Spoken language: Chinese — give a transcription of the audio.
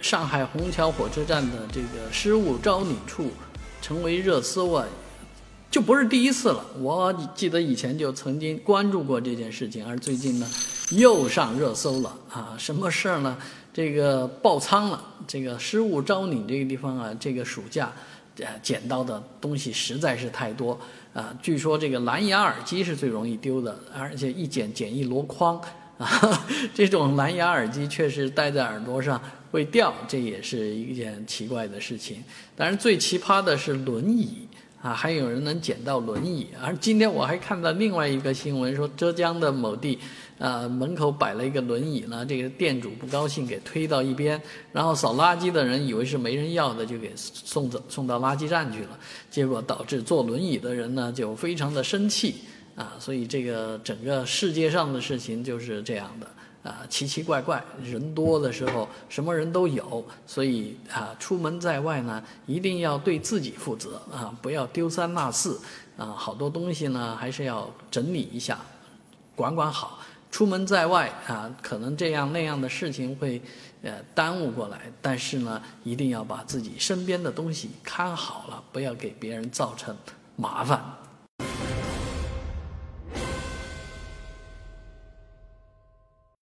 上海虹桥火车站的这个失物招领处成为热搜啊，就不是第一次了。我记得以前就曾经关注过这件事情，而最近呢又上热搜了啊！什么事儿呢？这个爆仓了。这个失物招领这个地方啊，这个暑假呃捡到的东西实在是太多啊。据说这个蓝牙耳机是最容易丢的，而且一捡捡一箩筐。啊，这种蓝牙耳机确实戴在耳朵上会掉，这也是一件奇怪的事情。当然，最奇葩的是轮椅啊，还有人能捡到轮椅。而今天我还看到另外一个新闻，说浙江的某地，啊门口摆了一个轮椅呢，这个店主不高兴，给推到一边，然后扫垃圾的人以为是没人要的，就给送走送到垃圾站去了，结果导致坐轮椅的人呢就非常的生气。啊，所以这个整个世界上的事情就是这样的啊，奇奇怪怪，人多的时候什么人都有，所以啊，出门在外呢，一定要对自己负责啊，不要丢三落四啊，好多东西呢还是要整理一下，管管好。出门在外啊，可能这样那样的事情会呃耽误过来，但是呢，一定要把自己身边的东西看好了，不要给别人造成麻烦。